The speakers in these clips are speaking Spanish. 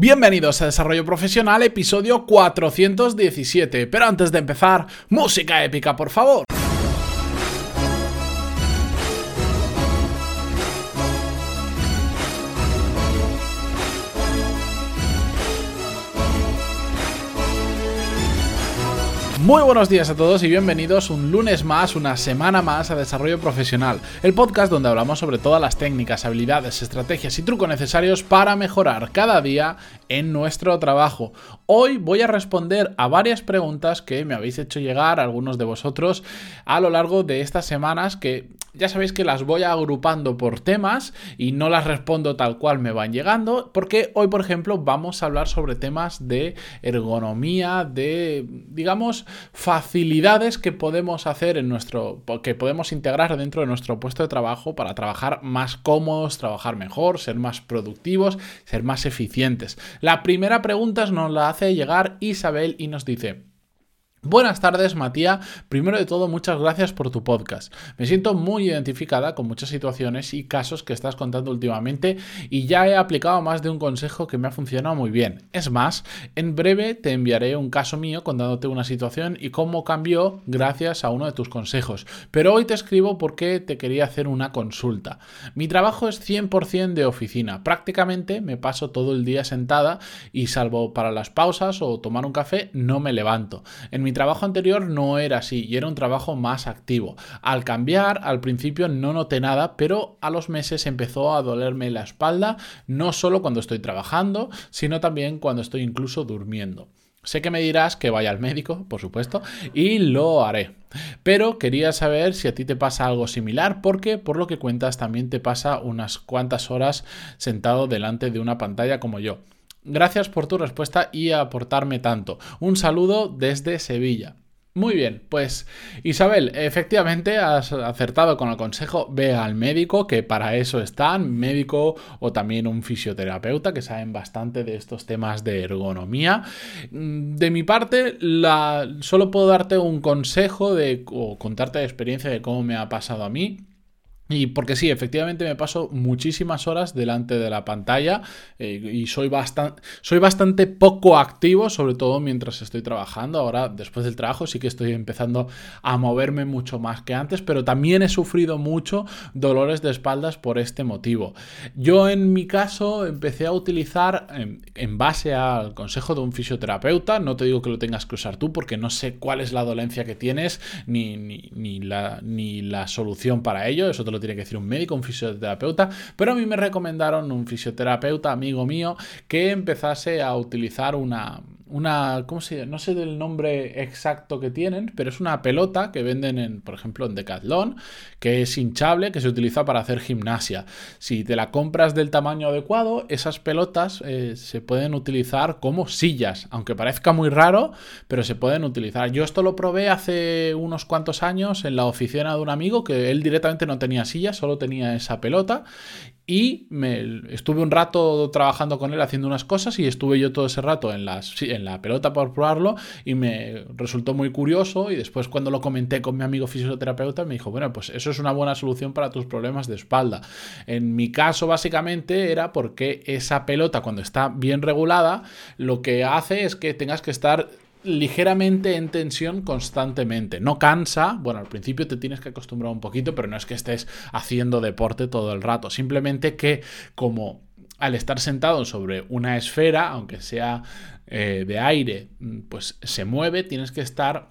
Bienvenidos a Desarrollo Profesional, episodio 417. Pero antes de empezar, música épica, por favor. Muy buenos días a todos y bienvenidos un lunes más, una semana más a Desarrollo Profesional, el podcast donde hablamos sobre todas las técnicas, habilidades, estrategias y trucos necesarios para mejorar cada día en nuestro trabajo. Hoy voy a responder a varias preguntas que me habéis hecho llegar algunos de vosotros a lo largo de estas semanas que ya sabéis que las voy agrupando por temas y no las respondo tal cual me van llegando, porque hoy, por ejemplo, vamos a hablar sobre temas de ergonomía, de, digamos, facilidades que podemos hacer en nuestro, que podemos integrar dentro de nuestro puesto de trabajo para trabajar más cómodos, trabajar mejor, ser más productivos, ser más eficientes. La primera pregunta nos la hace llegar Isabel y nos dice, Buenas tardes, Matías. Primero de todo, muchas gracias por tu podcast. Me siento muy identificada con muchas situaciones y casos que estás contando últimamente y ya he aplicado más de un consejo que me ha funcionado muy bien. Es más, en breve te enviaré un caso mío contándote una situación y cómo cambió gracias a uno de tus consejos. Pero hoy te escribo porque te quería hacer una consulta. Mi trabajo es 100% de oficina. Prácticamente me paso todo el día sentada y salvo para las pausas o tomar un café, no me levanto. En mi trabajo anterior no era así y era un trabajo más activo. Al cambiar, al principio no noté nada, pero a los meses empezó a dolerme la espalda, no solo cuando estoy trabajando, sino también cuando estoy incluso durmiendo. Sé que me dirás que vaya al médico, por supuesto, y lo haré. Pero quería saber si a ti te pasa algo similar, porque por lo que cuentas también te pasa unas cuantas horas sentado delante de una pantalla como yo. Gracias por tu respuesta y aportarme tanto. Un saludo desde Sevilla. Muy bien, pues Isabel, efectivamente has acertado con el consejo, ve al médico, que para eso están, médico o también un fisioterapeuta, que saben bastante de estos temas de ergonomía. Mm, de mi parte, solo puedo darte un consejo de, o contarte la experiencia de cómo me ha pasado a mí. Y porque sí, efectivamente me paso muchísimas horas delante de la pantalla eh, y soy, bastante, soy bastante poco activo, sobre todo mientras estoy trabajando. Ahora, después del trabajo, sí que estoy empezando a moverme mucho más que antes, pero también he sufrido mucho dolores de espaldas por este motivo. Yo en mi caso empecé a utilizar, en, base al consejo de un fisioterapeuta, no te digo que lo tengas que usar tú porque no sé cuál es la dolencia que tienes ni, ni, la, ni la solución para ello, eso te lo tiene que decir un médico, un fisioterapeuta, pero a mí me recomendaron un fisioterapeuta amigo mío que empezase a utilizar una, una, ¿cómo se llama? No sé del nombre exacto que tienen, pero es una pelota que venden, en, por ejemplo, en Decathlon, que es hinchable, que se utiliza para hacer gimnasia. Si te la compras del tamaño adecuado, esas pelotas eh, se pueden utilizar como sillas, aunque parezca muy raro, pero se pueden utilizar. Yo esto lo probé hace unos cuantos años en la oficina de un amigo que él directamente no tenía silla, solo tenía esa pelota y me, estuve un rato trabajando con él haciendo unas cosas y estuve yo todo ese rato en, en la pelota por probarlo y me resultó muy curioso y después cuando lo comenté con mi amigo fisioterapeuta me dijo, bueno, pues eso es una buena solución para tus problemas de espalda. En mi caso básicamente era porque esa pelota cuando está bien regulada lo que hace es que tengas que estar ligeramente en tensión constantemente. No cansa, bueno, al principio te tienes que acostumbrar un poquito, pero no es que estés haciendo deporte todo el rato, simplemente que como al estar sentado sobre una esfera, aunque sea eh, de aire, pues se mueve, tienes que estar,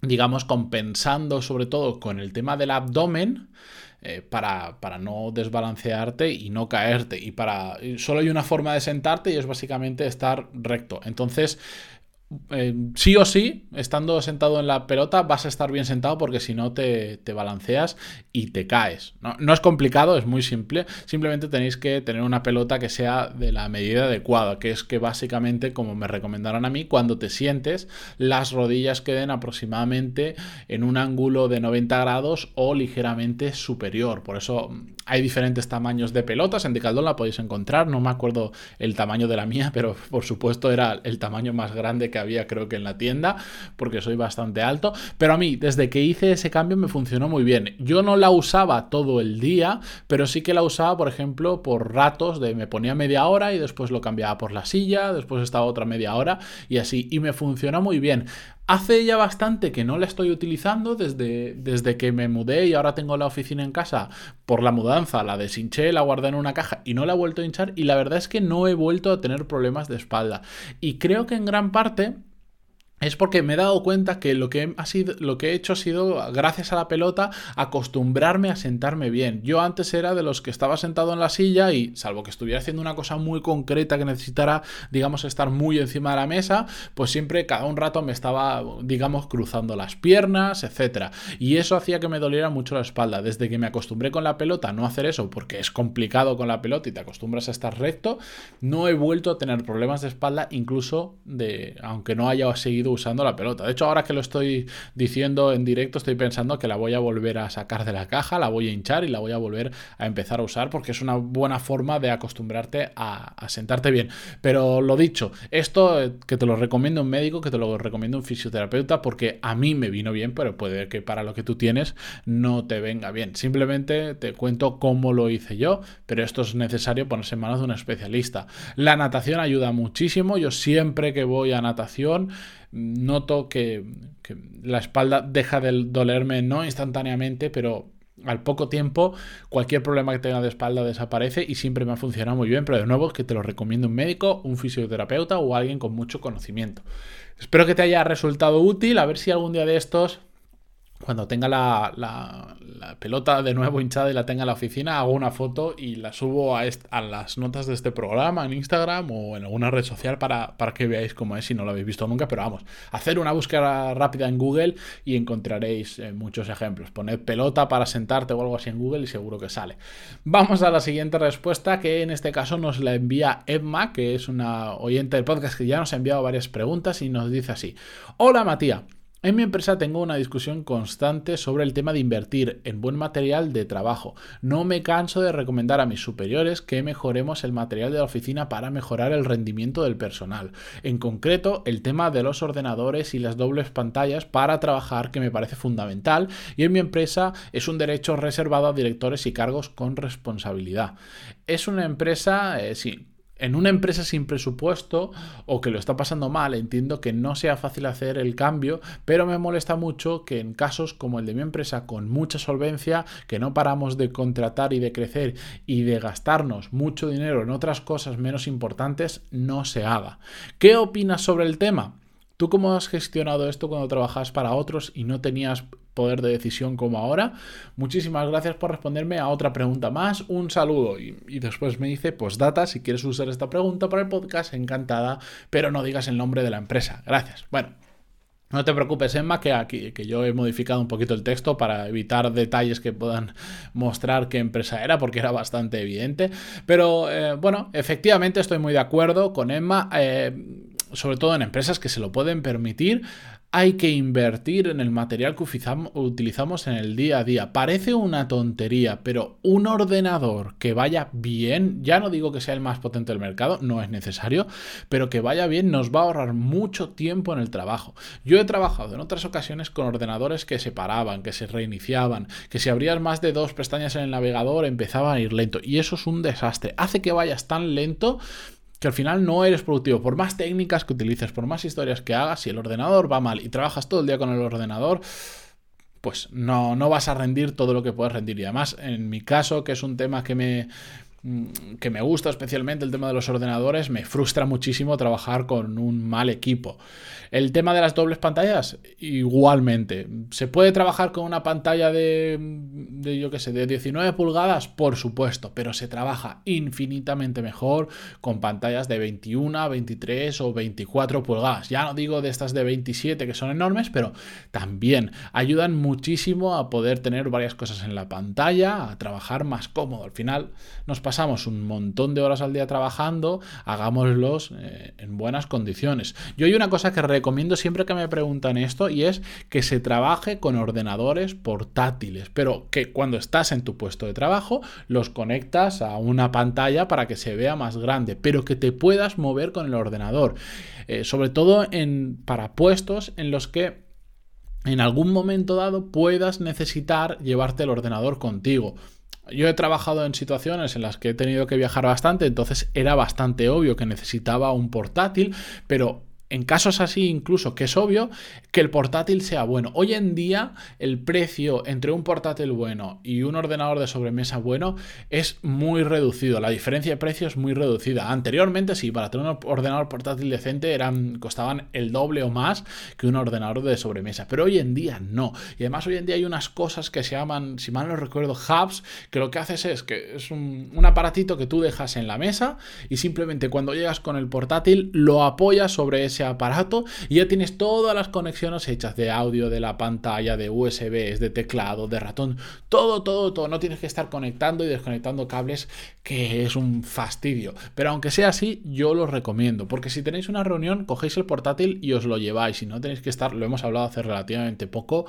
digamos, compensando sobre todo con el tema del abdomen. Eh, para, para, no desbalancearte y no caerte. Y para. Solo hay una forma de sentarte y es básicamente estar recto. Entonces, eh, sí o sí, estando sentado en la pelota, vas a estar bien sentado porque si no te, balanceas y te caes. ¿no? es complicado, es muy simple. Simplemente tenéis que tener una pelota que sea de la medida adecuada, que es que básicamente, como me recomendaron a mí, cuando te sientes, las rodillas queden aproximadamente en un ángulo de 90 grados o ligeramente superior. Por eso hay diferentes tamaños de pelotas, en Decathlon la podéis encontrar, no me acuerdo el tamaño de la mía, pero por supuesto era el tamaño más grande que había creo que en la tienda, porque soy bastante alto, pero a mí desde que hice ese cambio me funcionó muy bien. Yo no la usaba todo el día, pero sí que la usaba, por ejemplo, por ratos de me ponía media hora y después lo cambiaba por la silla, después estaba otra media hora y así, y me funcionó muy bien. Hace ya bastante que no la estoy utilizando desde, desde que me mudé y ahora tengo la oficina en casa por la mudanza. La deshinché, la guardé en una caja y no la he vuelto a hinchar y la verdad es que no he vuelto a tener problemas de espalda. Y creo que en gran parte es porque me he dado cuenta que lo que, ha sido, lo que he hecho ha sido, gracias a la pelota, acostumbrarme a sentarme bien. Yo antes era de los que estaba sentado en la silla y, salvo que estuviera haciendo una cosa muy concreta que necesitara, digamos, estar muy encima de la mesa, pues siempre cada un rato me estaba, digamos, cruzando las piernas, etc. Y eso hacía que me doliera mucho la espalda. Desde que me acostumbré con la pelota a no hacer eso, porque es complicado con la pelota y te acostumbras a estar recto, no he vuelto a tener problemas de espalda, incluso de, aunque no haya seguido usando la pelota. De hecho, ahora que lo estoy diciendo en directo, estoy pensando que la voy a volver a sacar de la caja, la voy a hinchar y la voy a volver a empezar a usar porque es una buena forma de acostumbrarte a, sentarte bien. Pero lo dicho, esto eh, que te lo recomiendo un médico, que te lo recomiendo un fisioterapeuta, porque a mí me vino bien, pero puede que para lo que tú tienes no te venga bien. Simplemente te cuento cómo lo hice yo, pero esto es necesario ponerse en manos de un especialista. La natación ayuda muchísimo. Yo siempre que voy a natación noto que, la espalda deja de dolerme no instantáneamente, pero al poco tiempo cualquier problema que tenga de espalda desaparece y siempre me ha funcionado muy bien, pero de nuevo es que te lo recomiendo un médico, un fisioterapeuta o alguien con mucho conocimiento. Espero que te haya resultado útil, a ver si algún día de estos cuando tenga la, pelota de nuevo hinchada y la tenga en la oficina, hago una foto y la subo a, las notas de este programa en Instagram o en alguna red social para, para, que veáis cómo es si no lo habéis visto nunca. Pero vamos, hacer una búsqueda rápida en Google y encontraréis eh, muchos ejemplos. Poned pelota para sentarte o algo así en Google y seguro que sale. Vamos a la siguiente respuesta que en este caso nos la envía Emma, que es una oyente del podcast que ya nos ha enviado varias preguntas y nos dice así. Hola Matías. En mi empresa tengo una discusión constante sobre el tema de invertir en buen material de trabajo. No me canso de recomendar a mis superiores que mejoremos el material de la oficina para mejorar el rendimiento del personal. En concreto, el tema de los ordenadores y las dobles pantallas para trabajar que me parece fundamental y en mi empresa es un derecho reservado a directores y cargos con responsabilidad. Es una empresa, eh, sí, en una empresa sin presupuesto o que lo está pasando mal, entiendo que no sea fácil hacer el cambio, pero me molesta mucho que en casos como el de mi empresa con mucha solvencia, que no paramos de contratar y de crecer y de gastarnos mucho dinero en otras cosas menos importantes, no se haga. ¿Qué opinas sobre el tema? ¿Tú cómo has gestionado esto cuando trabajas para otros y no tenías poder de decisión como ahora? Muchísimas gracias por responderme a otra pregunta más. Un saludo. Y, después me dice, pues data, si quieres usar esta pregunta para el podcast, encantada, pero no digas el nombre de la empresa. Gracias. Bueno. No te preocupes, Emma, que aquí que yo he modificado un poquito el texto para evitar detalles que puedan mostrar qué empresa era, porque era bastante evidente. Pero eh, bueno, efectivamente estoy muy de acuerdo con Emma. Eh, sobre todo en empresas que se lo pueden permitir, hay que invertir en el material que utilizamos en el día a día. Parece una tontería, pero un ordenador que vaya bien, ya no digo que sea el más potente del mercado, no es necesario, pero que vaya bien nos va a ahorrar mucho tiempo en el trabajo. Yo he trabajado en otras ocasiones con ordenadores que se paraban, que se reiniciaban, que si abrías más de dos pestañas en el navegador empezaba a ir lento. Y eso es un desastre. Hace que vayas tan lento que al final no eres productivo. Por más técnicas que utilices, por más historias que hagas, si el ordenador va mal y trabajas todo el día con el ordenador, pues no, no vas a rendir todo lo que puedes rendir. Y además, en mi caso, que es un tema que me, que me gusta especialmente el tema de los ordenadores, me frustra muchísimo trabajar con un mal equipo. El tema de las dobles pantallas, igualmente. ¿Se puede trabajar con una pantalla de, de yo qué sé, de 19 pulgadas? Por supuesto, pero se trabaja infinitamente mejor con pantallas de 21, 23 o 24 pulgadas. Ya no digo de estas de 27 que son enormes, pero también ayudan muchísimo a poder tener varias cosas en la pantalla, a trabajar más cómodo. Al final nos pasamos un montón de horas al día trabajando, hagámoslos eh, en buenas condiciones. Yo hay una cosa que recomiendo siempre que me preguntan esto y es que se trabaje con ordenadores portátiles, pero que cuando estás en tu puesto de trabajo los conectas a una pantalla para que se vea más grande, pero que te puedas mover con el ordenador, eh, sobre todo en, para puestos en los que en algún momento dado puedas necesitar llevarte el ordenador contigo. Yo he trabajado en situaciones en las que he tenido que viajar bastante, entonces era bastante obvio que necesitaba un portátil, pero en casos así incluso que es obvio que el portátil sea bueno. Hoy en día el precio entre un portátil bueno y un ordenador de sobremesa bueno es muy reducido. La diferencia de precio es muy reducida. Anteriormente sí, para tener un ordenador portátil decente eran, costaban el doble o más que un ordenador de sobremesa. Pero hoy en día no. Y además hoy en día hay unas cosas que se llaman, si mal no recuerdo, hubs, que lo que haces es que es un, un aparatito que tú dejas en la mesa y simplemente cuando llegas con el portátil lo apoyas sobre ese aparato y ya tienes todas las conexiones hechas de audio, de la pantalla, de USB, de teclado, de ratón, todo, todo, todo. No tienes que estar conectando y desconectando cables, que es un fastidio. Pero aunque sea así, yo lo recomiendo, porque si tenéis una reunión, cogéis el portátil y os lo lleváis. Y no tenéis que estar, lo hemos hablado hace relativamente poco,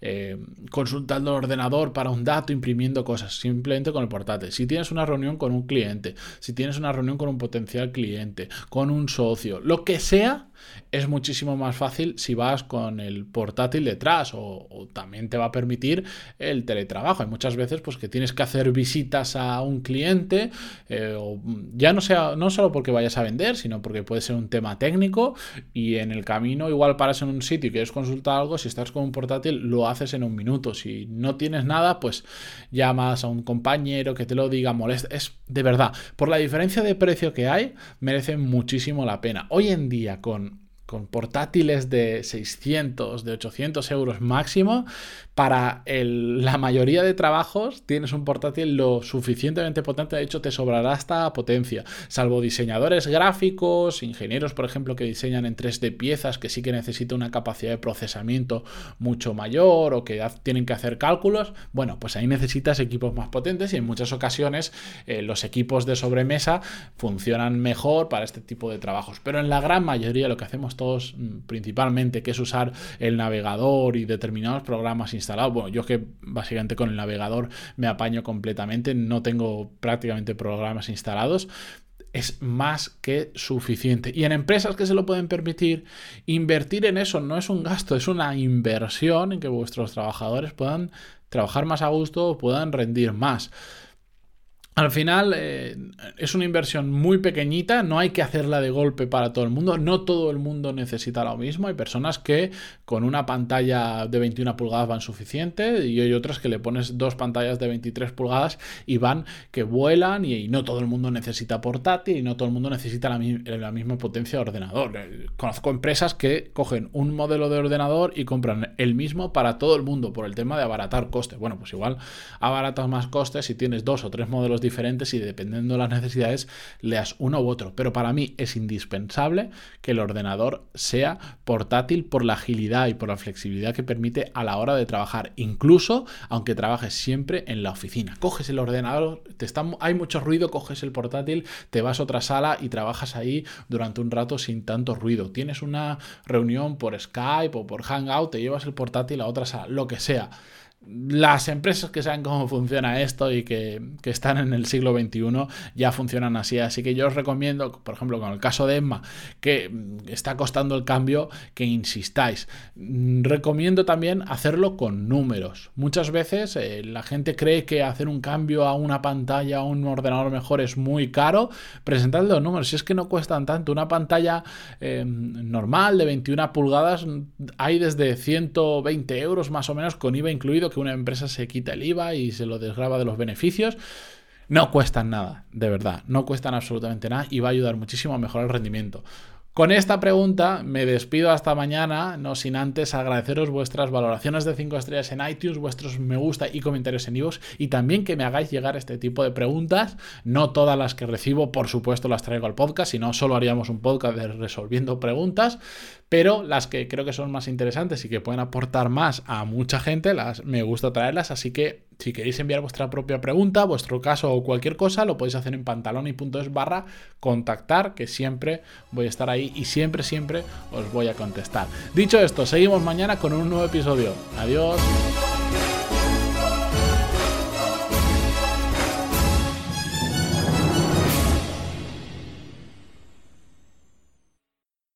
eh, consultando el ordenador para un dato, imprimiendo cosas, simplemente con el portátil. Si tienes una reunión con un cliente, si tienes una reunión con un potencial cliente, con un socio, lo que sea, es muchísimo más fácil si vas con el portátil detrás o, también te va a permitir el teletrabajo. Hay muchas veces pues, que tienes que hacer visitas a un cliente, eh, ya no, sea, no solo porque vayas a vender, sino porque puede ser un tema técnico y en el camino igual paras en un sitio y quieres consultar algo, si estás con un portátil lo haces en un minuto. Si no tienes nada, pues llamas a un compañero que te lo diga, molesta. Es de verdad, por la diferencia de precio que hay, merece muchísimo la pena. Hoy en día con con portátiles de 600, de 800 euros máximo, para la mayoría de trabajos tienes un portátil lo suficientemente potente, de hecho te sobrará hasta potencia, salvo diseñadores gráficos, ingenieros por ejemplo que diseñan en 3D piezas que sí que necesitan una capacidad de procesamiento mucho mayor o que tienen que hacer cálculos, bueno, pues ahí necesitas equipos más potentes y en muchas ocasiones eh, los equipos de sobremesa funcionan mejor para este tipo de trabajos, pero en la gran mayoría lo que hacemos todos mm, principalmente, que es usar el navegador y determinados programas instalados, bueno, yo que básicamente con el navegador me apaño completamente, no tengo prácticamente programas instalados, es más que suficiente. Y en empresas que se lo pueden permitir, invertir en eso no es un gasto, es una inversión en que vuestros trabajadores puedan trabajar más a gusto, puedan rendir más. Al final eh, es una inversión muy pequeñita, no hay que hacerla de golpe para todo el mundo, no todo el mundo necesita lo mismo, hay personas que con una pantalla de 21 pulgadas van suficiente y hay otras que le pones dos pantallas de 23 pulgadas y van que vuelan y, no todo el mundo necesita portátil y no todo el mundo necesita la, la misma potencia de ordenador. Eh, conozco empresas que cogen un modelo de ordenador y compran el mismo para todo el mundo por el tema de abaratar costes. Bueno, pues igual abaratas más costes si tienes dos o tres modelos diferentes y dependiendo de las necesidades leas uno u otro. Pero para mí es indispensable que el ordenador sea portátil por la agilidad y por la flexibilidad que permite a la hora de trabajar, incluso aunque trabajes siempre en la oficina. Coges el ordenador, te hay mucho ruido, coges el portátil, te vas a otra sala y trabajas ahí durante un rato sin tanto ruido. Tienes una reunión por Skype o por Hangout, te llevas el portátil a otra sala, lo que sea las empresas que saben cómo funciona esto y que, están en el siglo XXI ya funcionan así. Así que yo os recomiendo, por ejemplo, con el caso de Emma, que está costando el cambio, que insistáis. Recomiendo también hacerlo con números. Muchas veces eh, la gente cree que hacer un cambio a una pantalla, a un ordenador mejor es muy caro. Presentad los números, si es que no cuestan tanto. Una pantalla eh, normal de 21 pulgadas hay desde 120 euros más o menos con IVA incluido que una empresa se quita el IVA y se lo desgraba de los beneficios. No cuestan nada, de verdad, no cuestan absolutamente nada y va a ayudar muchísimo a mejorar el rendimiento. Con esta pregunta me despido hasta mañana, no sin antes agradeceros vuestras valoraciones de 5 estrellas en iTunes, vuestros me gusta y comentarios en iVoox y también que me hagáis llegar este tipo de preguntas. No todas las que recibo, por supuesto, las traigo al podcast, si no, solo haríamos un podcast de resolviendo preguntas, pero las que creo que son más interesantes y que pueden aportar más a mucha gente, las me gusta traerlas, así que Si queréis enviar vuestra propia pregunta, vuestro caso o cualquier cosa, lo podéis hacer en pantaloni.es barra contactar, que siempre voy a estar ahí y siempre, siempre os voy a contestar. Dicho esto, seguimos mañana con un nuevo episodio. Adiós.